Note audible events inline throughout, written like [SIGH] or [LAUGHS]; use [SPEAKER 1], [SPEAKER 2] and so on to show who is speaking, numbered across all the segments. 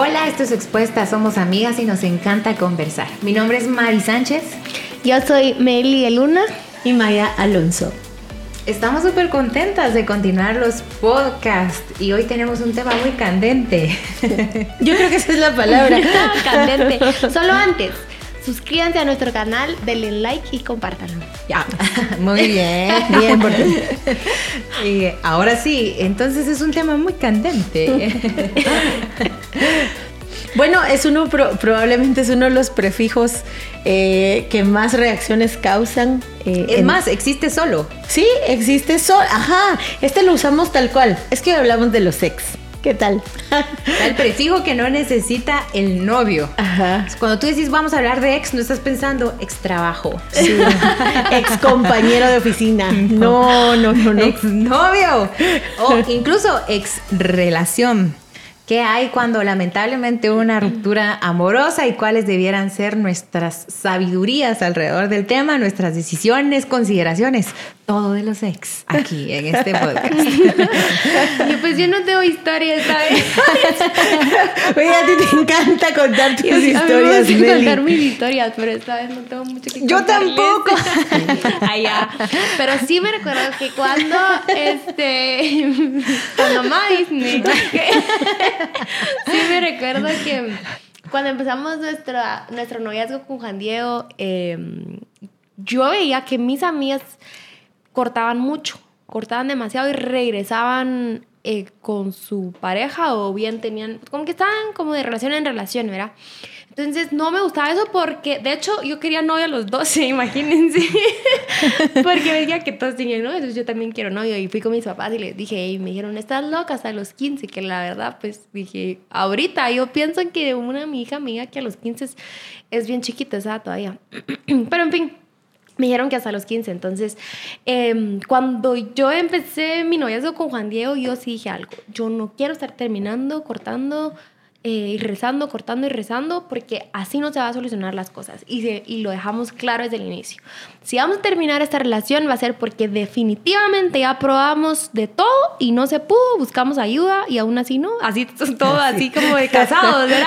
[SPEAKER 1] Hola, esto es Expuesta, somos amigas y nos encanta conversar. Mi nombre es Mari Sánchez.
[SPEAKER 2] Yo soy Meli Luna.
[SPEAKER 3] Y Maya Alonso.
[SPEAKER 1] Estamos súper contentas de continuar los podcasts y hoy tenemos un tema muy candente.
[SPEAKER 3] Yo creo que esa es la palabra. [LAUGHS]
[SPEAKER 2] candente. [LAUGHS] Solo antes, suscríbanse a nuestro canal, denle like y compártanlo.
[SPEAKER 1] Ya, [LAUGHS] muy bien, bien. [LAUGHS] y ahora sí, entonces es un tema muy candente. [LAUGHS]
[SPEAKER 3] Bueno, es uno, probablemente es uno de los prefijos eh, que más reacciones causan.
[SPEAKER 1] Eh, es más, existe solo.
[SPEAKER 3] Sí, existe solo. Ajá, este lo usamos tal cual. Es que hablamos de los ex. ¿Qué tal?
[SPEAKER 1] El prefijo que no necesita el novio. Ajá. Cuando tú decís vamos a hablar de ex, no estás pensando ex trabajo.
[SPEAKER 3] Sí. ex compañero de oficina. [LAUGHS] No, no, no, no.
[SPEAKER 1] Ex novio. O incluso ex relación. ¿Qué hay cuando lamentablemente hubo una ruptura amorosa y cuáles debieran ser nuestras sabidurías alrededor del tema, nuestras decisiones, consideraciones? Todo de los ex aquí en este [LAUGHS] podcast.
[SPEAKER 2] y pues yo no tengo historias, ¿sabes? [LAUGHS]
[SPEAKER 3] Oye, a ti te encanta contar tus historias,
[SPEAKER 2] a mí me contar mis historias, pero esta vez no tengo mucho que
[SPEAKER 1] Yo tampoco. [LAUGHS]
[SPEAKER 2] Allá. Pero sí me recuerdo que cuando, este, cuando mamá Disney, sí me recuerdo que cuando empezamos nuestro, nuestro noviazgo con Juan Diego, em, yo veía que mis amigas cortaban mucho, cortaban demasiado y regresaban eh, con su pareja o bien tenían, como que estaban como de relación en relación, ¿verdad? Entonces no me gustaba eso porque, de hecho, yo quería novio a los 12, [LAUGHS] imagínense. [LAUGHS] porque veía que todos tenían novio, entonces yo también quiero novio. Y fui con mis papás y les dije, y me dijeron, estás loca hasta los 15, que la verdad, pues dije, ahorita yo pienso que una mi hija amiga que a los 15 es, bien chiquita, ¿sabes? Todavía. [CLEARS THROAT] Pero en fin. Me dijeron que hasta los 15. Entonces, em, cuando yo empecé mi noviazgo con Juan Diego, yo sí dije algo. Yo no quiero estar terminando, cortando eh, y rezando, cortando y rezando, porque así no se va a solucionar las cosas. Y, y lo dejamos claro desde el inicio. Si vamos a terminar esta relación va a ser porque definitivamente ya probamos de todo y no se pudo, buscamos ayuda y aún así no. Así [LAUGHS] todo así como de casados, ¿verdad?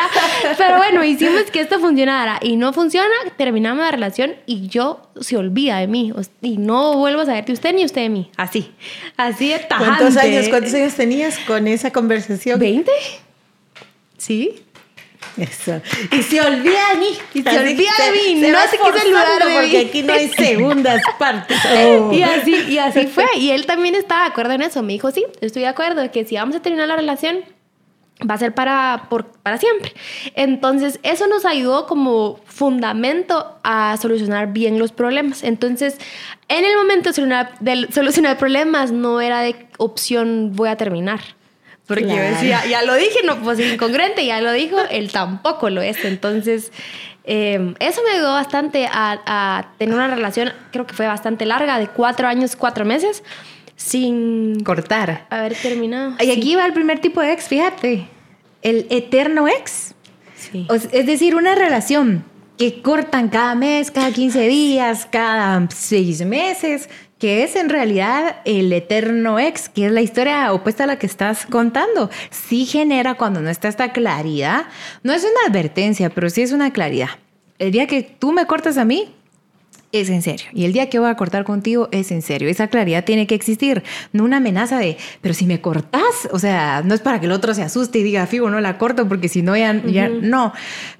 [SPEAKER 2] Pero bueno, hicimos que esto funcionara y no funciona, terminamos la relación y yo se olvida de mí y no vuelvo a saber de usted ni usted de mí. Así, así de tajante.
[SPEAKER 3] ¿Cuántos años, cuántos años tenías con esa conversación?
[SPEAKER 2] 20.
[SPEAKER 3] ¿Sí? Eso. Y se olvida de mí.
[SPEAKER 2] Y se olvida de mí. no se quise
[SPEAKER 3] lugar de porque aquí no hay segundas [LAUGHS] partes.
[SPEAKER 2] Y así, y así fue. Y él también estaba de acuerdo en eso. Me dijo, sí, estoy de acuerdo que si vamos a terminar la relación, va a ser para, por, para siempre. Entonces, eso nos ayudó como fundamento a solucionar bien los problemas. Entonces, en el momento de solucionar, de solucionar problemas, no era de opción voy a terminar porque yo decía, ya lo dije, no puedo ser incongruente, ya lo dijo, él tampoco lo es. Entonces, em, eso me ayudó bastante a, tener una relación, creo que fue bastante larga, de cuatro años, cuatro meses, sin
[SPEAKER 1] cortar.
[SPEAKER 2] Haber terminado.
[SPEAKER 1] Y aquí va el primer tipo de ex, fíjate, el eterno ex. es decir, una relación que cortan cada mes, cada 15 días, cada seis meses, que es en realidad el eterno ex, que es la historia opuesta a la que estás contando. Sí genera cuando no está esta claridad, no es una advertencia, pero sí es una claridad. El día que tú me cortas a mí, es en serio. Y el día que voy a cortar contigo es en serio. Esa claridad tiene que existir. No una amenaza de, pero si me cortas, o sea, no es para que el otro se asuste y diga, figo, no la corto porque si no ya, ya no.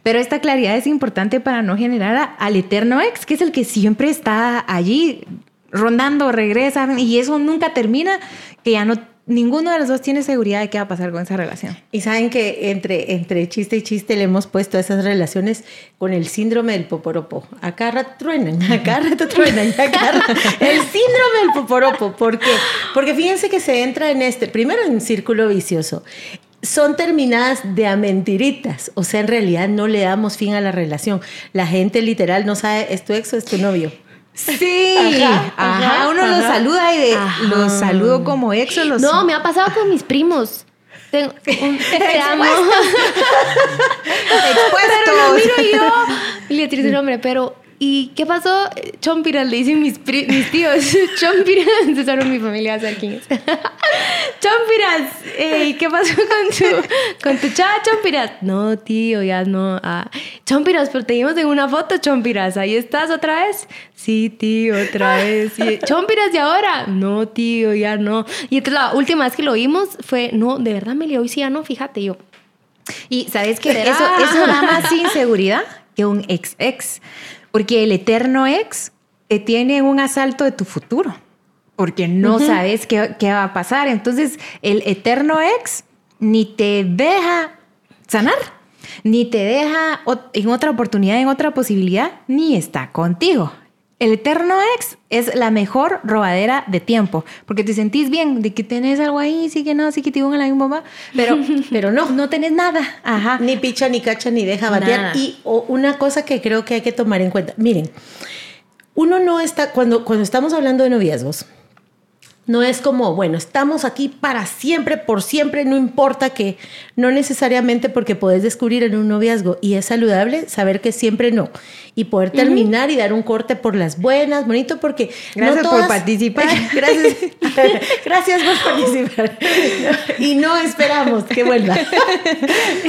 [SPEAKER 1] Pero esta claridad es importante para no generar al eterno ex, que es el que siempre está allí rondando, regresan y eso nunca termina, que ya no ninguno de los dos tiene seguridad de qué va a pasar con esa relación.
[SPEAKER 3] Y saben que entre, entre chiste y chiste le hemos puesto a esas relaciones con el síndrome del poporopo. Acá rato truenan, acá rato truenan, acá El síndrome del poporopo. ¿Por qué? Porque fíjense que se entra en este, primero en un círculo vicioso. Son terminadas de a mentiritas, o sea, en realidad no le damos fin a la relación. La gente literal no sabe, ¿es tu ex o es tu novio?
[SPEAKER 1] Sí, ajá, uno los saluda y de, los saludo como ex o los...
[SPEAKER 2] No, me ha pasado con mis primos. Tengo [LAUGHS] un, te amo.
[SPEAKER 1] Expuestos. [LAUGHS]
[SPEAKER 2] Pero lo miro yo. Y le tiro su nombre, pero ¿y qué pasó? Chompiras, le dicen mis, mis tíos. [LAUGHS] Chompiras, [LAUGHS] solo mi familia sabe quién es. [LAUGHS] Chompiras, ¿y ¿qué pasó con tu, con tu chava Chompiras? No, tío, ya no. Ah, Chompiras, pero te dimos en una foto, Chompiras. ¿Ahí estás otra vez? Sí, tío, otra vez. Chompiras, ¿y ahora? No, tío, ya no. Y entonces la última vez que lo vimos fue, no, de verdad, Meli, hoy sí ya no, fíjate yo.
[SPEAKER 1] Y sabes que eso, eso da más inseguridad que un ex ex. Porque el eterno ex te tiene un asalto de tu futuro. Porque no sabes qué, qué va a pasar. Entonces, el eterno ex ni te deja sanar, ni te deja en otra oportunidad, en otra posibilidad, ni está contigo. El eterno ex es la mejor robadera de tiempo, porque te sentís bien de que tenés algo ahí, sí que no, sí que te iban a la misma mamá, pero, [LAUGHS] pero no, no tenés nada. Ajá.
[SPEAKER 3] Ni picha, ni cacha, ni deja batear. Y una cosa que creo que hay que tomar en cuenta, miren, uno no está, cuando, cuando estamos hablando de noviazgos, no es como, bueno, estamos aquí para siempre, por siempre, no importa que, no necesariamente porque puedes descubrir en un noviazgo y es saludable saber que siempre no. Y poder terminar y dar un corte por las buenas, bonito, porque...
[SPEAKER 1] Gracias por participar. [LAUGHS]
[SPEAKER 3] Gracias, [LAUGHS] gracias por participar. Y no esperamos que vuelva.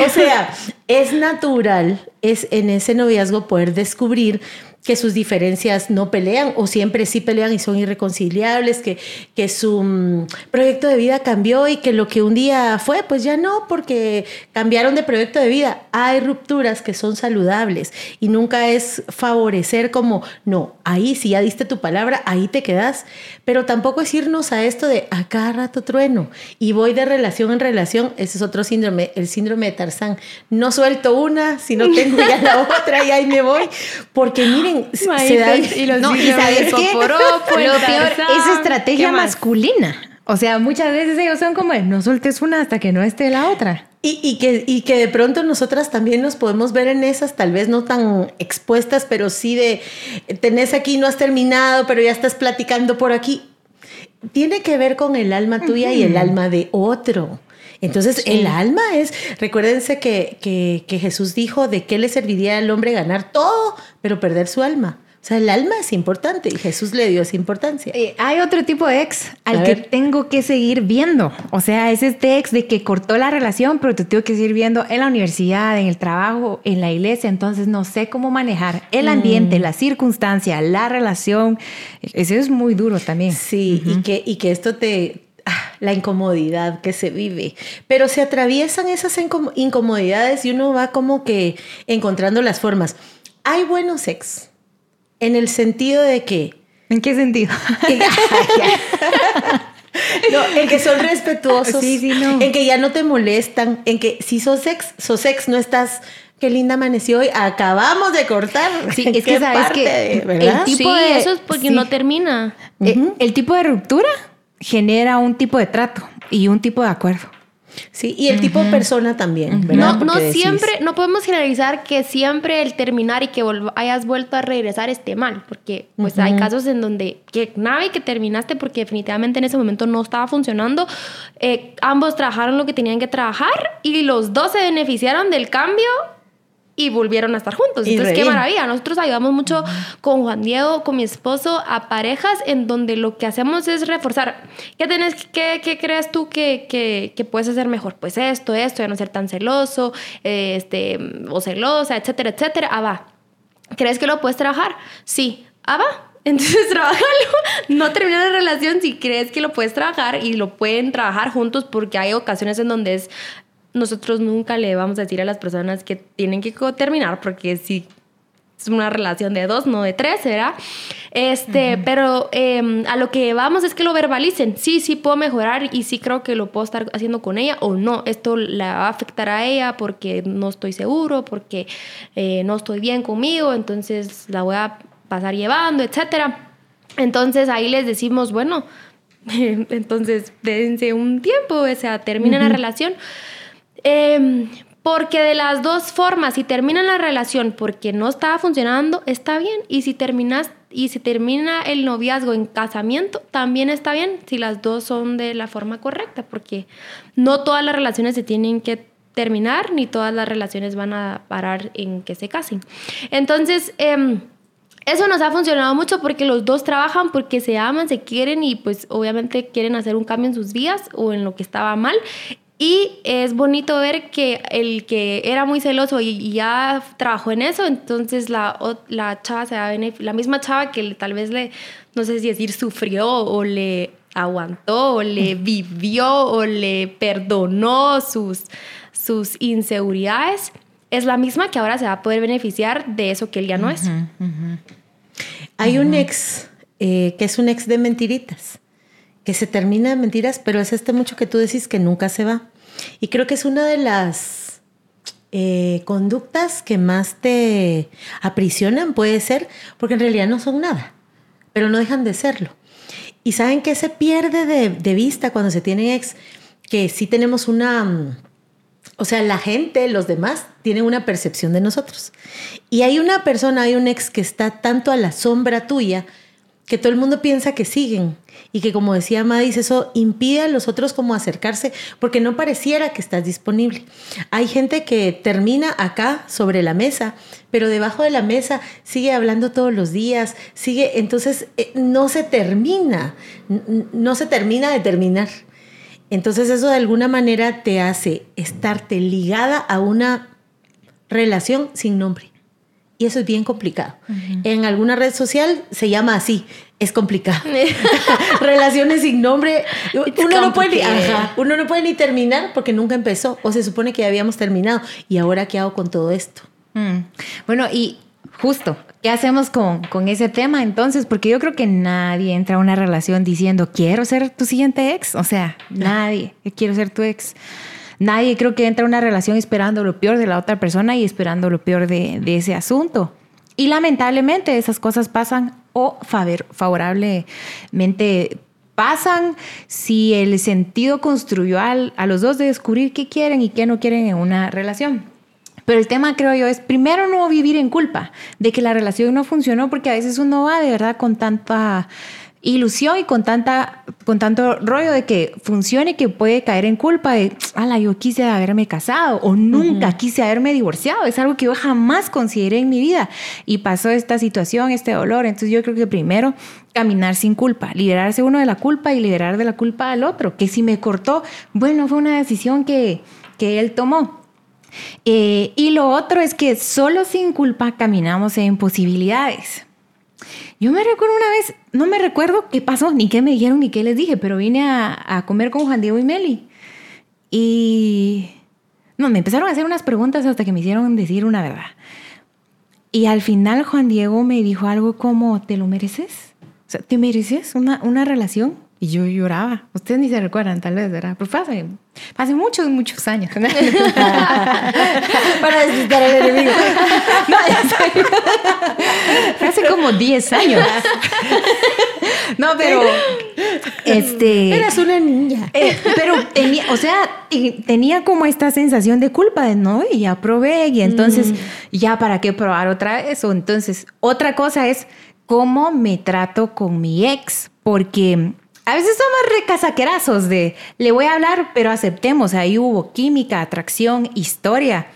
[SPEAKER 3] O sea, es natural, es en ese noviazgo poder descubrir que sus diferencias no pelean o siempre sí pelean y son irreconciliables, que, que su mm, proyecto de vida cambió y que lo que un día fue, pues ya no, porque cambiaron de proyecto de vida. Hay rupturas que son saludables y nunca es favorecer como, no, ahí si ya diste tu palabra, ahí te quedas, pero tampoco es irnos a esto de a cada rato trueno y voy de relación en relación, ese es otro síndrome, el síndrome de Tarzán. No suelto una, si no tengo ya la [LAUGHS] otra y ahí me voy, porque miren, se da,
[SPEAKER 1] y los no, y sabes qué? Lo peor es estrategia masculina. O sea, muchas veces ellos son como, no soltes una hasta que no esté la otra.
[SPEAKER 3] Y, y, que, y que de pronto nosotras también nos podemos ver en esas, tal vez no tan expuestas, pero sí de, tenés aquí, no has terminado, pero ya estás platicando por aquí. Tiene que ver con el alma tuya y el alma de otro. Entonces, el alma es, recuérdense que, que, Jesús dijo de qué le serviría al hombre ganar todo, pero perder su alma. O sea, el alma es importante y Jesús le dio esa importancia.
[SPEAKER 1] Eh, hay otro tipo de ex al que tengo que seguir viendo. O sea, es este ex de que cortó la relación, pero te tengo que seguir viendo en la universidad, en el trabajo, en la iglesia. Entonces no sé cómo manejar el ambiente, mm. la circunstancia, la relación. Eso es muy duro también.
[SPEAKER 3] Sí, y, que, y que esto te, Ah, la incomodidad que se vive. Pero se atraviesan esas incomodidades y uno va como que encontrando las formas. Hay buenos sex en el sentido de que...
[SPEAKER 1] ¿En qué sentido? [LAUGHS]
[SPEAKER 3] no, en que son respetuosos, en que ya no te molestan, en que si sos ex, sos ex, no estás qué linda amaneció hoy, acabamos de cortar.
[SPEAKER 1] Sí, es que sabes que
[SPEAKER 2] el tipo de, eso es porque no termina.
[SPEAKER 1] Eh, el tipo de ruptura genera un tipo de trato y un tipo de acuerdo.
[SPEAKER 3] Sí, y el tipo de persona también,
[SPEAKER 2] ¿verdad? No, no siempre, no podemos generalizar que siempre el terminar y que hayas vuelto a regresar esté mal, porque pues hay casos en donde que y que terminaste porque definitivamente en ese momento no estaba funcionando, eh, ambos trabajaron lo que tenían que trabajar y los dos se beneficiaron del cambio y volvieron a estar juntos. Entonces, qué maravilla. Nosotros ayudamos mucho con Juan Diego, con mi esposo, a parejas en donde lo que hacemos es reforzar. ¿Qué, tenés, qué, qué crees tú que, que, que, puedes hacer mejor? Pues esto, esto, ya no ser tan celoso este, o celosa, etcétera, etcétera. Ah, va. ¿Crees que lo puedes trabajar? Sí. Ah, va. [LAUGHS] Entonces, trabajalo. No termina la relación si crees que lo puedes trabajar y lo pueden trabajar juntos porque hay ocasiones en donde es nosotros nunca le vamos a decir a las personas que tienen que terminar, porque si es una relación de dos, no de tres, ¿verdad? Este, pero em, a lo que vamos es que lo verbalicen. Sí, sí puedo mejorar y sí creo que lo puedo estar haciendo con ella o no. Esto la va a afectar a ella porque no estoy seguro, porque eh, no estoy bien conmigo, entonces la voy a pasar llevando, etcétera. Entonces ahí les decimos, bueno, [LAUGHS] entonces dense un tiempo, o sea, termina la relación Em, porque de las dos formas, si termina la relación porque no estaba funcionando, está bien. Y si terminas y si termina el noviazgo en casamiento, también está bien si las dos son de la forma correcta, porque no todas las relaciones se tienen que terminar, ni todas las relaciones van a parar en que se casen. Entonces, em, eso nos ha funcionado mucho porque los dos trabajan, porque se aman, se quieren y pues obviamente quieren hacer un cambio en sus vidas o en lo que estaba mal. Y es bonito ver que el que era muy celoso y, ya trabajó en eso, entonces la, la chava se va la misma chava que tal vez le, no sé si decir, sufrió o le aguantó o le vivió o le perdonó sus, sus inseguridades, es la misma que ahora se va a poder beneficiar de eso que él ya no es.
[SPEAKER 3] Hay un ex eh, que es un ex de mentiritas, que se termina de mentiras, pero es este mucho que tú decís que nunca se va. Y creo que es una de las eh, conductas que más te aprisionan, puede ser, porque en realidad no son nada, pero no dejan de serlo. Y saben que se pierde de, vista cuando se tiene ex, que sí tenemos una... Mm, o sea, la gente, los demás, tienen una percepción de nosotros. Y hay una persona, hay un ex que está tanto a la sombra tuya, que todo el mundo piensa que siguen y que como decía Madis, eso impide a los otros como acercarse porque no pareciera que estás disponible. Hay gente que termina acá sobre la mesa, pero debajo de la mesa sigue hablando todos los días, sigue, entonces eh, no se termina, no se termina de terminar. Entonces eso de alguna manera te hace estarte ligada a una relación sin nombre. Y eso es bien complicado. En alguna red social se llama así, es complicado. [LAUGHS] [LAUGHS] Relaciones sin nombre. Uno no, puede ni, uno no puede ni terminar porque nunca empezó. O se supone que ya habíamos terminado. ¿Y ahora qué hago con todo esto?
[SPEAKER 1] Mm. Bueno, y justo, ¿qué hacemos con, con ese tema entonces? Porque yo creo que nadie entra a una relación diciendo, quiero ser tu siguiente ex. O sea, nadie, quiero ser tu ex. Nadie creo que entra a una relación esperando lo peor de la otra persona y esperando lo peor de, ese asunto. Y lamentablemente esas cosas pasan o favorablemente pasan si el sentido construyó a los dos de descubrir qué quieren y qué no quieren en una relación. Pero el tema, creo yo, es primero no vivir en culpa de que la relación no funcionó, porque a veces uno va de verdad con tanta ilusión y con, tanta, con tanto rollo de que funcione que puede caer en culpa de, ala, yo quise haberme casado o nunca quise haberme divorciado. Es algo que yo jamás consideré en mi vida. Y pasó esta situación, este dolor. Entonces yo creo que primero caminar sin culpa, liberarse uno de la culpa y liberar de la culpa al otro. Que si me cortó, bueno, fue una decisión que, que él tomó. Eh, y lo otro es que solo sin culpa caminamos en posibilidades. Yo me recuerdo una vez, no me recuerdo qué pasó, ni qué me dijeron, ni qué les dije, pero vine a, comer con Juan Diego y Meli. Y no, me empezaron a hacer unas preguntas hasta que me hicieron decir una verdad. Y al final Juan Diego me dijo algo como, ¿te lo mereces? O sea, ¿te mereces una, una relación? Y yo lloraba. Ustedes ni se recuerdan, tal vez, ¿verdad? Pero fue hace, muchos, muchos años. [LAUGHS] Para
[SPEAKER 3] despistar al enemigo. [LAUGHS]
[SPEAKER 1] hace como 10 años. No, pero. Este.
[SPEAKER 3] Eras una niña.
[SPEAKER 1] Eh, pero tenía, o sea, tenía como esta sensación de culpa de no, y ya probé, y entonces, mm. ya para qué probar otra vez. O entonces, otra cosa es cómo me trato con mi ex, porque a veces somos recasaquerazos de le voy a hablar, pero aceptemos, ahí hubo química, atracción, historia.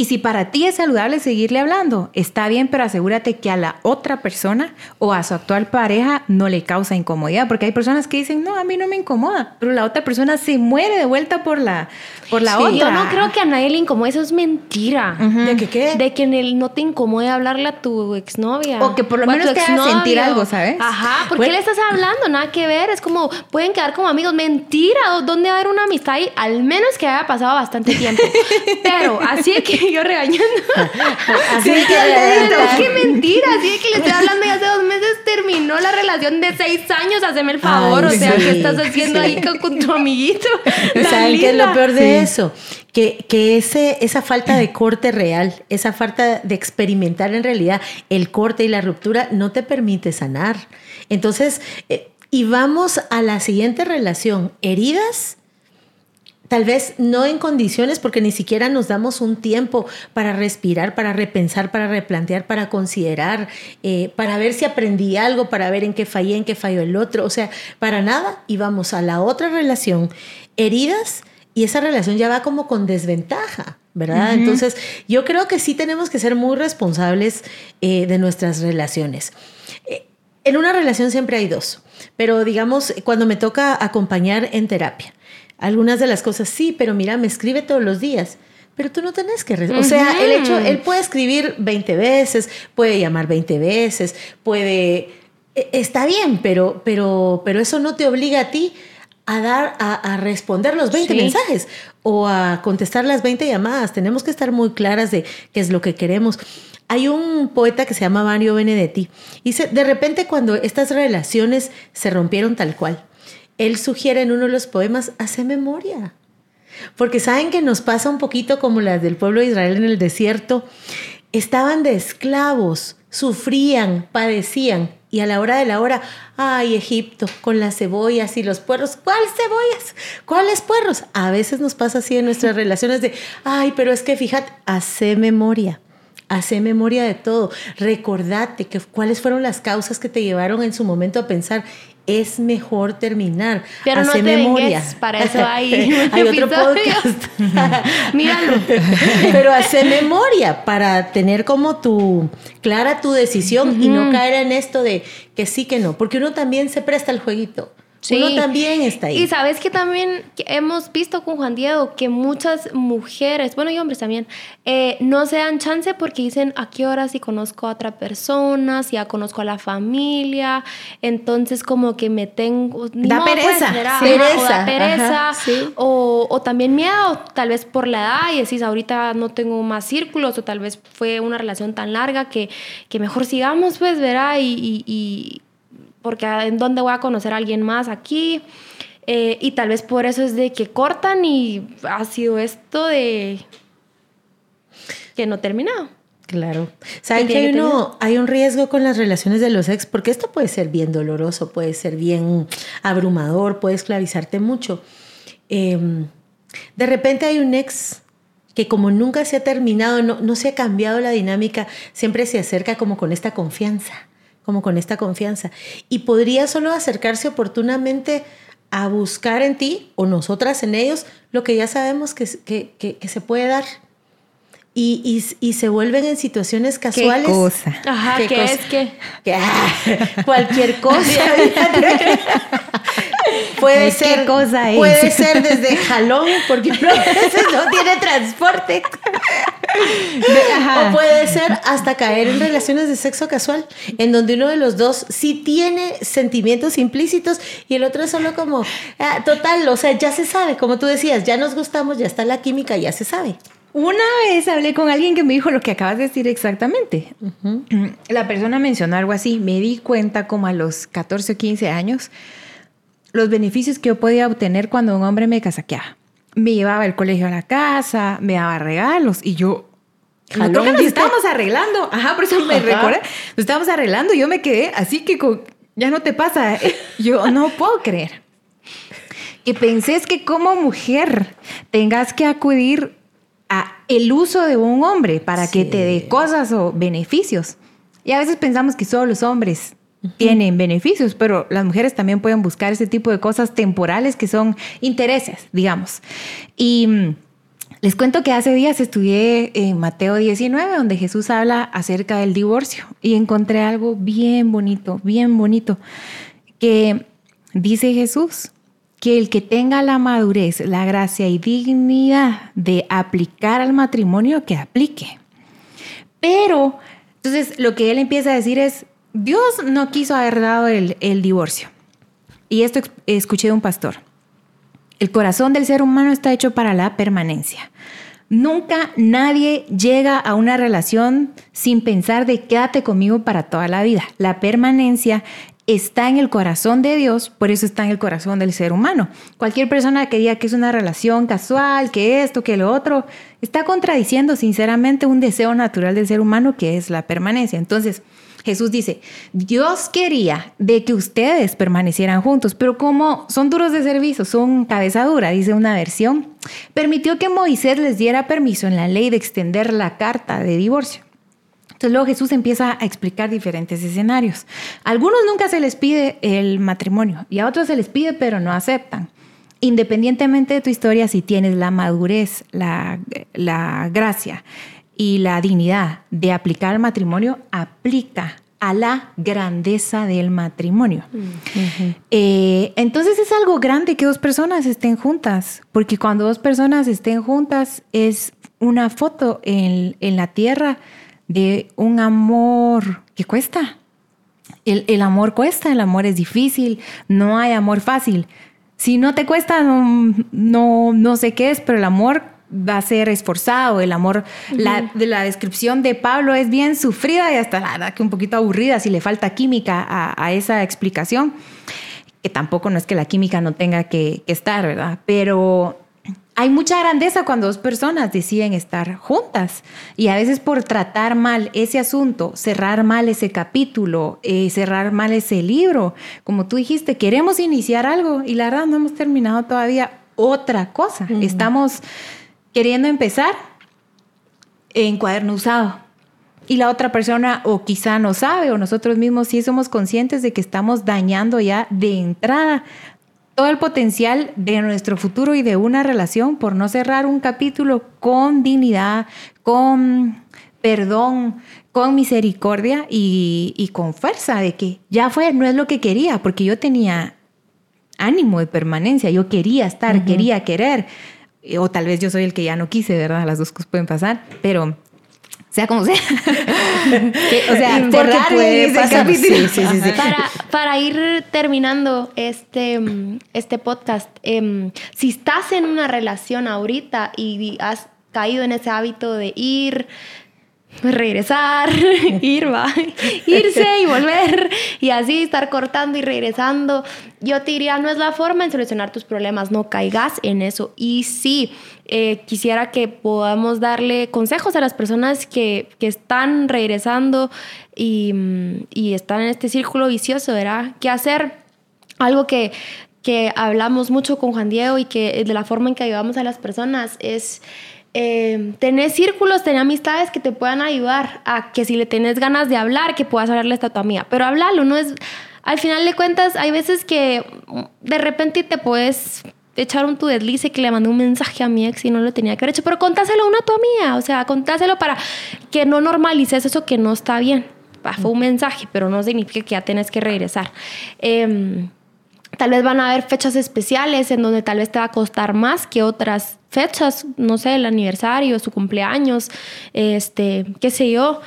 [SPEAKER 1] Y si para ti es saludable seguirle hablando, está bien, pero asegúrate que a la otra persona o a su actual pareja no le causa incomodidad, porque hay personas que dicen, no, a mí no me incomoda, pero la otra persona se muere de vuelta por la, por la otra.
[SPEAKER 2] Yo no creo que a nadie le incomode, eso es mentira.
[SPEAKER 3] ¿De que qué?
[SPEAKER 2] De que en el no te incomode hablarle a tu exnovia.
[SPEAKER 1] O que por lo menos te haga sentir algo, ¿sabes?
[SPEAKER 2] Ajá, ¿por qué le estás hablando? Nada que ver, es como, pueden quedar como amigos. Mentira, ¿dónde va a haber una amistad ahí? Al menos que haya pasado bastante tiempo. [LAUGHS] pero así es que yo regañando. [LAUGHS] Así que, qué mentira, así que le estoy hablando y hace dos meses terminó la relación de seis años, haceme el favor, o sea, ¿qué estás haciendo ahí con, tu amiguito? [LAUGHS]
[SPEAKER 3] ¿Saben qué es lo peor de eso? Que, que ese, esa falta de corte real, esa falta de experimentar en realidad el corte y la ruptura no te permite sanar. Entonces, eh, y vamos a la siguiente relación, heridas Tal vez no en condiciones porque ni siquiera nos damos un tiempo para respirar, para repensar, para replantear, para considerar, eh, para ver si aprendí algo, para ver en qué fallé, en qué falló el otro. O sea, para nada y vamos a la otra relación heridas y esa relación ya va como con desventaja ¿verdad? Entonces, yo creo que sí tenemos que ser muy responsables eh, de nuestras relaciones. Eh, en una relación siempre hay dos, pero digamos, cuando me toca acompañar en terapia, algunas de las cosas sí, pero mira, me escribe todos los días pero tú no tenés que... O sea, el hecho, él puede escribir 20 veces, puede llamar 20 veces, puede... E, está bien, pero, pero, pero eso no te obliga a ti a dar, a, responder los 20 mensajes o a contestar las 20 llamadas. Tenemos que estar muy claras de qué es lo que queremos. Hay un poeta que se llama Mario Benedetti y dice, de repente cuando estas relaciones se rompieron tal cual, él sugiere en uno de los poemas, hace memoria. Porque saben que nos pasa un poquito como las del pueblo de Israel en el desierto. Estaban de esclavos, sufrían, padecían. Y a la hora de la hora, ay, Egipto, con las cebollas y los puerros. ¿Cuáles cebollas? ¿Cuáles puerros? A veces nos pasa así en nuestras [LAUGHS] relaciones de, ay, pero es que fíjate, hace memoria. Hace memoria de todo. Recordate que, cuáles fueron las causas que te llevaron en su momento a pensar, es mejor terminar.
[SPEAKER 2] Pero no te memoria. para eso [LAUGHS] hay,
[SPEAKER 3] hay otro podcast. [LAUGHS] Míralo. [LAUGHS] Pero hace memoria para tener como tu clara tu decisión y no caer en esto de que sí que no, porque uno también se presta al jueguito. Sí. Uno también está ahí.
[SPEAKER 2] Y sabes que también hemos visto con Juan Diego que muchas mujeres, bueno, y hombres también, eh, no se dan chance porque dicen a qué hora si conozco a otra persona, si ya conozco a la familia, entonces como que me tengo...
[SPEAKER 1] Da pues, pereza.
[SPEAKER 2] pereza. O da pereza. o, o, también miedo, tal vez por la edad y decís ahorita no tengo más círculos o tal vez fue una relación tan larga que, que mejor sigamos, pues, verá, y, y porque en dónde voy a conocer a alguien más aquí. Eh, y tal vez por eso es de que cortan y ha sido esto de que no terminado.
[SPEAKER 3] Claro. ¿Saben que hay, uno, hay un riesgo con las relaciones de los ex? Porque esto puede ser bien doloroso, puede ser bien abrumador, puede esclavizarte mucho. Em, de repente hay un ex que como nunca se ha terminado, no, no se ha cambiado la dinámica, siempre se acerca como con esta confianza como con esta confianza. Y podría solo acercarse oportunamente a buscar en ti o nosotras en ellos lo que ya sabemos que, que, que, se puede dar. Y, y, y, se vuelven en situaciones casuales.
[SPEAKER 1] ¿Qué cosa?
[SPEAKER 2] Ajá, ¿qué, es que? [LAUGHS]
[SPEAKER 3] Ah, cualquier cosa. [LAUGHS] [LAUGHS] puede ser
[SPEAKER 1] cosa
[SPEAKER 3] puede ser desde jalón porque [LAUGHS] a veces no tiene transporte. O puede ser hasta caer en relaciones de sexo casual en donde uno de los dos sí tiene sentimientos implícitos y el otro es solo como ah, total o sea ya se sabe como tú decías ya nos gustamos ya está la química ya se sabe.
[SPEAKER 1] Una vez hablé con alguien que me dijo lo que acabas de decir exactamente. La persona mencionó algo así. Me di cuenta como a los 14 o 15 años los beneficios que yo podía obtener cuando un hombre me casaqueaba. Me llevaba el colegio a la casa, me daba regalos y yo... Creo que nos estábamos arreglando. Ajá, por eso me recuerda. Nos estábamos arreglando y yo me quedé así que ya no te pasa. Eh, yo no puedo creer que pensés que como mujer tengas que acudir a el uso de un hombre para que te dé cosas o beneficios. Y a veces pensamos que solo los hombres tienen beneficios, pero las mujeres también pueden buscar ese tipo de cosas temporales que son intereses, digamos. Y mm, les cuento que hace días estudié en Mateo 19, donde Jesús habla acerca del divorcio, y encontré algo bien bonito, bien bonito, que dice Jesús, que el que tenga la madurez, la gracia y dignidad de aplicar al matrimonio, que aplique. Pero, entonces, lo que él empieza a decir es, Dios no quiso haber dado el, divorcio. Y esto escuché de un pastor. El corazón del ser humano está hecho para la permanencia. Nunca nadie llega a una relación sin pensar de quédate conmigo para toda la vida. La permanencia está en el corazón de Dios, por eso está en el corazón del ser humano. Cualquier persona que diga que es una relación casual, que esto, que lo otro, está contradiciendo sinceramente un deseo natural del ser humano que es la permanencia. Entonces, Jesús dice, Dios quería de que ustedes permanecieran juntos, pero como son duros de servicio, son cabeza dura, dice una versión, permitió que Moisés les diera permiso en la ley de extender la carta de divorcio. Entonces luego Jesús empieza a explicar diferentes escenarios. Algunos nunca se les pide el matrimonio y a otros se les pide pero no aceptan. independientemente de tu historia, si tienes la madurez, la, la gracia y la dignidad de aplicar al matrimonio, aplica a la grandeza del matrimonio. Eh, entonces es algo grande que dos personas estén juntas, porque cuando dos personas estén juntas es una foto en, la tierra de un amor que cuesta. El, el, amor cuesta, el amor es difícil, no hay amor fácil. Si no te cuesta, no, no, no sé qué es, pero el amor va a ser esforzado, el amor, la, de la descripción de Pablo es bien sufrida y hasta la verdad que un poquito aburrida si le falta química a, esa explicación, que tampoco no es que la química no tenga que, estar, ¿verdad? Pero hay mucha grandeza cuando dos personas deciden estar juntas y a veces por tratar mal ese asunto, cerrar mal ese capítulo, eh, cerrar mal ese libro, como tú dijiste, queremos iniciar algo y la verdad no hemos terminado todavía otra cosa. Estamos queriendo empezar en cuaderno usado. Y la otra persona o quizá no sabe o nosotros mismos sí somos conscientes de que estamos dañando ya de entrada todo el potencial de nuestro futuro y de una relación por no cerrar un capítulo con dignidad, con perdón, con misericordia y, con fuerza de que ya fue, no es lo que quería, porque yo tenía ánimo de permanencia, yo quería estar, quería querer, o tal vez yo soy el que ya no quise, ¿verdad? Las dos cosas pueden pasar, pero sea como sea. [LAUGHS]
[SPEAKER 2] o sea, cerrar puede pasar. Sí, sí, sí, para, para, ir terminando este, este podcast, em, si estás en una relación ahorita y has caído en ese hábito de ir, regresar, [LAUGHS] ir, va, irse y volver y así estar cortando y regresando. Yo te diría, no es la forma en solucionar tus problemas, no caigas en eso. Y sí, eh, quisiera que podamos darle consejos a las personas que, que están regresando y, y, están en este círculo vicioso, ¿verdad? ¿Qué hacer? Algo que, que hablamos mucho con Juan Diego y que de la forma en que ayudamos a las personas es eh, tener círculos, tener amistades que te puedan ayudar a que si le tenés ganas de hablar, que puedas hablarle a tu amiga. Pero hablarlo, no es. Al final de cuentas, hay veces que de repente te puedes echar un tu deslice que le mandé un mensaje a mi ex y no lo tenía que haber hecho, pero contáselo a una tu amiga, o sea, contáselo para que no normalices eso que no está bien. fue un mensaje, pero no significa que ya tienes que regresar. Eh, Tal vez van a haber fechas especiales en donde tal vez te va a costar más que otras fechas, no sé, el aniversario, su cumpleaños, este, qué sé yo.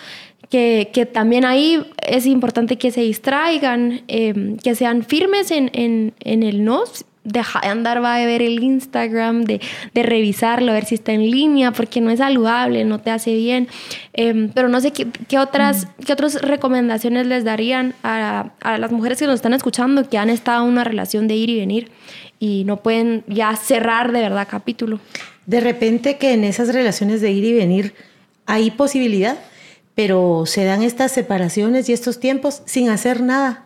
[SPEAKER 2] Que, que también ahí es importante que se distraigan, eh, que sean firmes en, en, en el no, deja de andar, va a ver el Instagram, de, de, revisarlo, a ver si está en línea, porque no es saludable, no te hace bien. Em, pero no sé qué, qué otras, mm. qué otras recomendaciones les darían a, a, las mujeres que nos están escuchando, que han estado en una relación de ir y venir y no pueden ya cerrar de verdad capítulo.
[SPEAKER 3] De repente que en esas relaciones de ir y venir hay posibilidad pero se dan estas separaciones y estos tiempos sin hacer nada.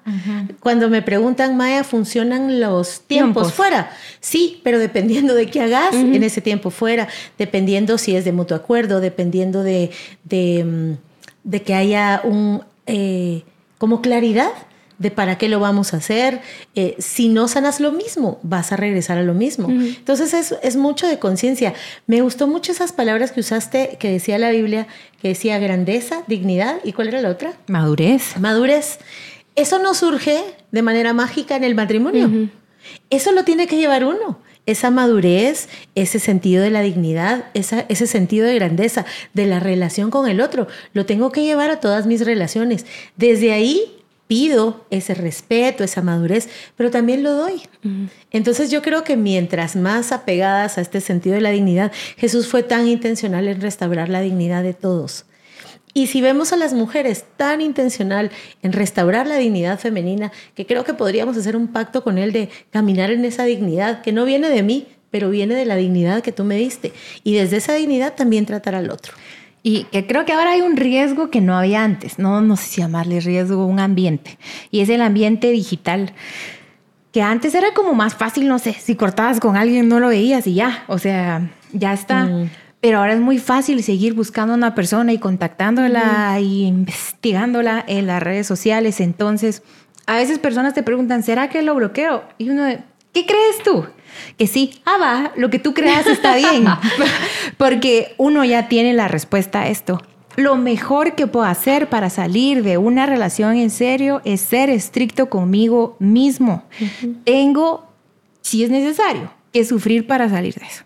[SPEAKER 3] Cuando me preguntan, Maya, ¿funcionan los tiempos, fuera? Sí, pero dependiendo de qué hagas en ese tiempo fuera, dependiendo si es de mutuo acuerdo, dependiendo de, de, mm, que haya un, eh, como claridad de para qué lo vamos a hacer. Eh, si no sanas lo mismo, vas a regresar a lo mismo. Entonces es, es, mucho de conciencia. Me gustó mucho esas palabras que usaste, que decía la Biblia, que decía grandeza, dignidad, ¿y cuál era la otra?
[SPEAKER 1] Madurez.
[SPEAKER 3] Madurez. Eso no surge de manera mágica en el matrimonio. Eso lo tiene que llevar uno. Esa madurez, ese sentido de la dignidad, esa, ese sentido de grandeza, de la relación con el otro, lo tengo que llevar a todas mis relaciones. Desde ahí pido ese respeto, esa madurez, pero también lo doy. Entonces yo creo que mientras más apegadas a este sentido de la dignidad, Jesús fue tan intencional en restaurar la dignidad de todos. Y si vemos a las mujeres tan intencional en restaurar la dignidad femenina, que creo que podríamos hacer un pacto con Él de caminar en esa dignidad, que no viene de mí, pero viene de la dignidad que tú me diste. Y desde esa dignidad también tratar al otro.
[SPEAKER 1] Y que creo que ahora hay un riesgo que no había antes, no, no sé si llamarle riesgo, un ambiente, y es el ambiente digital. Que antes era como más fácil, no sé, si cortabas con alguien no lo veías y ya, o sea, ya está. Mm. Pero ahora es muy fácil seguir buscando a una persona y contactándola y investigándola en las redes sociales. Entonces, a veces personas te preguntan, ¿será que lo bloqueo? Y uno, ¿qué crees tú? Que sí, ah, va, lo que tú creas está bien, [LAUGHS] porque uno ya tiene la respuesta a esto. Lo mejor que puedo hacer para salir de una relación en serio es ser estricto conmigo mismo. Tengo, si es necesario, que sufrir para salir de eso.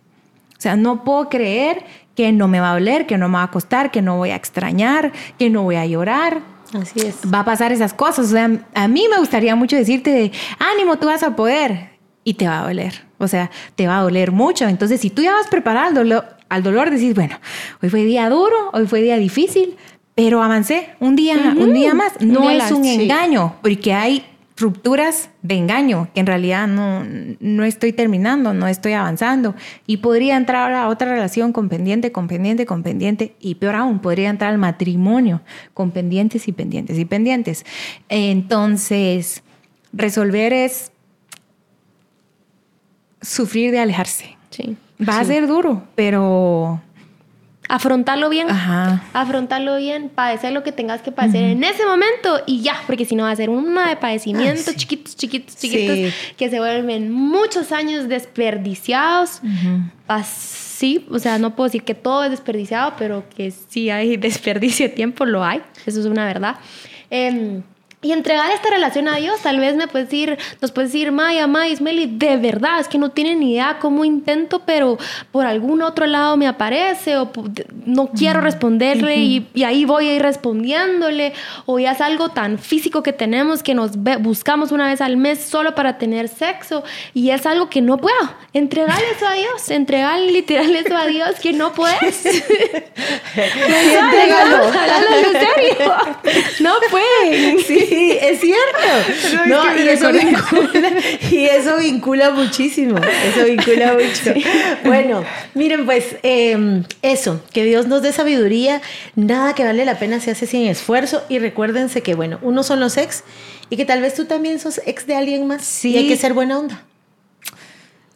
[SPEAKER 1] O sea, no puedo creer que no me va a doler, que no me va a costar, que no voy a extrañar, que no voy a llorar.
[SPEAKER 3] Así es.
[SPEAKER 1] Va a pasar esas cosas. O sea, a mí me gustaría mucho decirte de, ánimo, tú vas a poder. Y te va a doler. O sea, te va a doler mucho. Entonces, si tú ya vas preparado al dolor, al dolor decís, bueno, hoy fue día duro, hoy fue día difícil, pero avancé un día, un día más. No es un engaño, porque hay rupturas de engaño, que en realidad no, no estoy terminando, no estoy avanzando. Y podría entrar a otra relación con pendiente, con pendiente, con pendiente. Y peor aún, podría entrar al matrimonio con pendientes y pendientes y pendientes. Entonces, resolver es sufrir de alejarse.
[SPEAKER 2] Sí.
[SPEAKER 1] Va a ser duro, pero
[SPEAKER 2] afrontarlo bien, afrontarlo bien, padecer lo que tengas que padecer en ese momento y ya, porque si no va a ser una de padecimientos chiquitos, chiquitos, chiquitos, que se vuelven muchos años desperdiciados. Sí, o sea, no puedo decir que todo es desperdiciado, pero que sí hay [LAUGHS] desperdicio de tiempo, lo hay, eso es una verdad. Eh, y entregar esta relación a Dios, tal vez me puedes decir, nos puedes decir, Maya, Maya, Ismeli, de verdad, es que no tienen ni idea cómo intento, pero por algún otro lado me aparece, o no quiero responderle y, ahí voy a ir respondiéndole, o ya es algo tan físico que tenemos que nos buscamos una vez al mes solo para tener sexo, y es algo que no puedo. Entregarle eso a Dios, entregar literal eso a Dios, que no puedes. [LAUGHS] [LAUGHS] [LAUGHS] No pueden.
[SPEAKER 3] Sí. Sí, es cierto. [LAUGHS] No, y, eso vincula, y, eso vincula, muchísimo. Eso vincula mucho. Bueno, miren, pues em, eso, que Dios nos dé sabiduría. Nada que vale la pena se hace sin esfuerzo. Y recuérdense que, bueno, uno son los ex y que tal vez tú también sos ex de alguien más. Sí. Y hay que ser buena onda.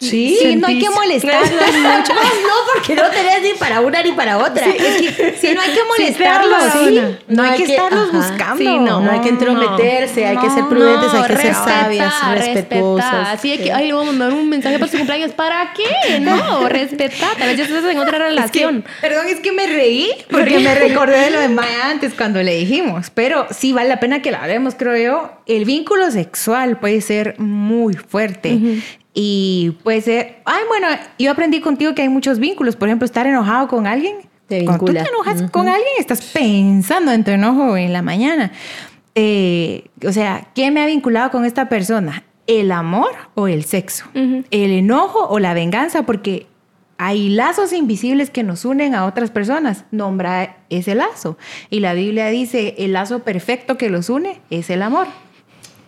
[SPEAKER 1] Sí, no hay que molestarlos mucho.
[SPEAKER 3] No, porque no tenés ni para una ni para otra.
[SPEAKER 1] Sí, no hay que molestarlos. no, hay que, estarlos buscando.
[SPEAKER 3] no, no, hay que entrometerse, hay que ser prudentes, hay que ser sabias, respetuosas.
[SPEAKER 2] Así hay que, ay, le voy a mandar un mensaje para su cumpleaños. ¿Para qué? No, respetar. Tal vez ya estás en otra [LAUGHS] relación.
[SPEAKER 1] perdón, es que me reí porque me recordé de lo de Maya antes cuando le dijimos. Pero sí vale la pena que la hablemos, creo yo. El vínculo sexual puede ser muy fuerte. Y puede ser, ay, bueno, yo aprendí contigo que hay muchos vínculos. Por ejemplo, estar enojado con alguien.
[SPEAKER 3] Te
[SPEAKER 1] Cuando tú te enojas con alguien, estás pensando en tu enojo en la mañana. Eh, o sea, ¿qué me ha vinculado con esta persona? ¿El amor o el sexo? ¿El enojo o la venganza? Porque hay lazos invisibles que nos unen a otras personas. Nombra ese lazo. Y la Biblia dice, el lazo perfecto que los une es el amor.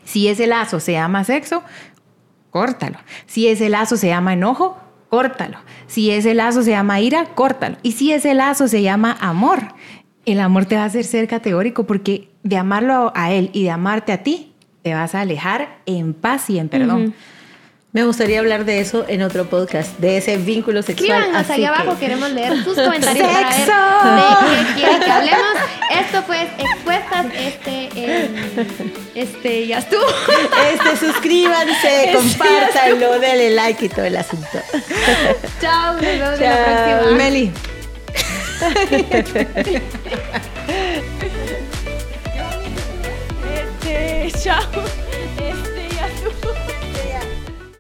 [SPEAKER 1] Si ese lazo se llama sexo, córtalo. Si ese lazo se llama enojo, córtalo. Si ese lazo se llama ira, córtalo. Y si ese lazo se llama amor, el amor te va a hacer ser categórico porque de amarlo a él y de amarte a ti, te vas a alejar en paz y en perdón.
[SPEAKER 3] Me gustaría hablar de eso en otro podcast, de ese vínculo sexual.
[SPEAKER 2] Escríbanos allá abajo, queremos leer tus comentarios para ver de qué quieren que hablemos. Esto pues, expuestas, este, eh, este, ya estuvo.
[SPEAKER 3] Este, suscríbanse, [LAUGHS] compártanlo, denle like y todo el asunto.
[SPEAKER 2] Chao, nos vemos en la próxima.
[SPEAKER 1] Meli. [LAUGHS]
[SPEAKER 2] este, chao.